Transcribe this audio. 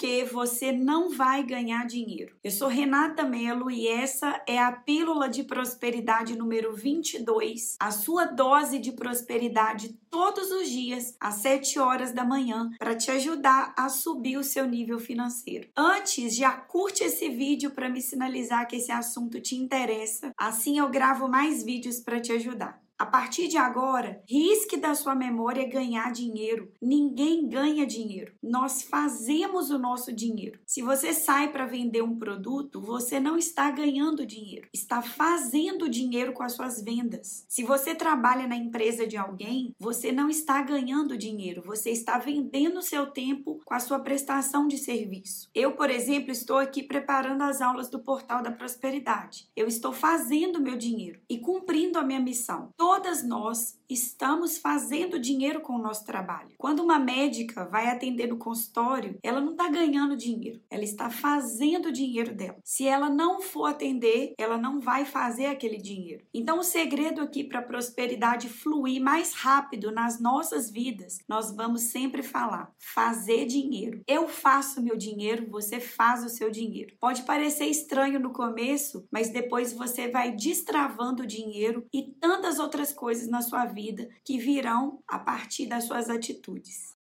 porque você não vai ganhar dinheiro. Eu sou Renata Melo e essa é a Pílula de Prosperidade número 22, a sua dose de prosperidade todos os dias às 7 horas da manhã para te ajudar a subir o seu nível financeiro. Antes, já curte esse vídeo para me sinalizar que esse assunto te interessa. Assim eu gravo mais vídeos para te ajudar. A partir de agora, risque da sua memória ganhar dinheiro. Ninguém ganha dinheiro. Nós fazemos o nosso dinheiro. Se você sai para vender um produto, você não está ganhando dinheiro, está fazendo dinheiro com as suas vendas. Se você trabalha na empresa de alguém, você não está ganhando dinheiro, você está vendendo seu tempo com a sua prestação de serviço. Eu, por exemplo, estou aqui preparando as aulas do Portal da Prosperidade. Eu estou fazendo meu dinheiro e cumprindo a minha missão todas nós estamos fazendo dinheiro com o nosso trabalho. Quando uma médica vai atender no consultório, ela não está ganhando dinheiro, ela está fazendo o dinheiro dela. Se ela não for atender, ela não vai fazer aquele dinheiro. Então, o segredo aqui para a prosperidade fluir mais rápido nas nossas vidas, nós vamos sempre falar: fazer dinheiro. Eu faço meu dinheiro, você faz o seu dinheiro. Pode parecer estranho no começo, mas depois você vai destravando o dinheiro e tantas outras outras coisas na sua vida que virão a partir das suas atitudes.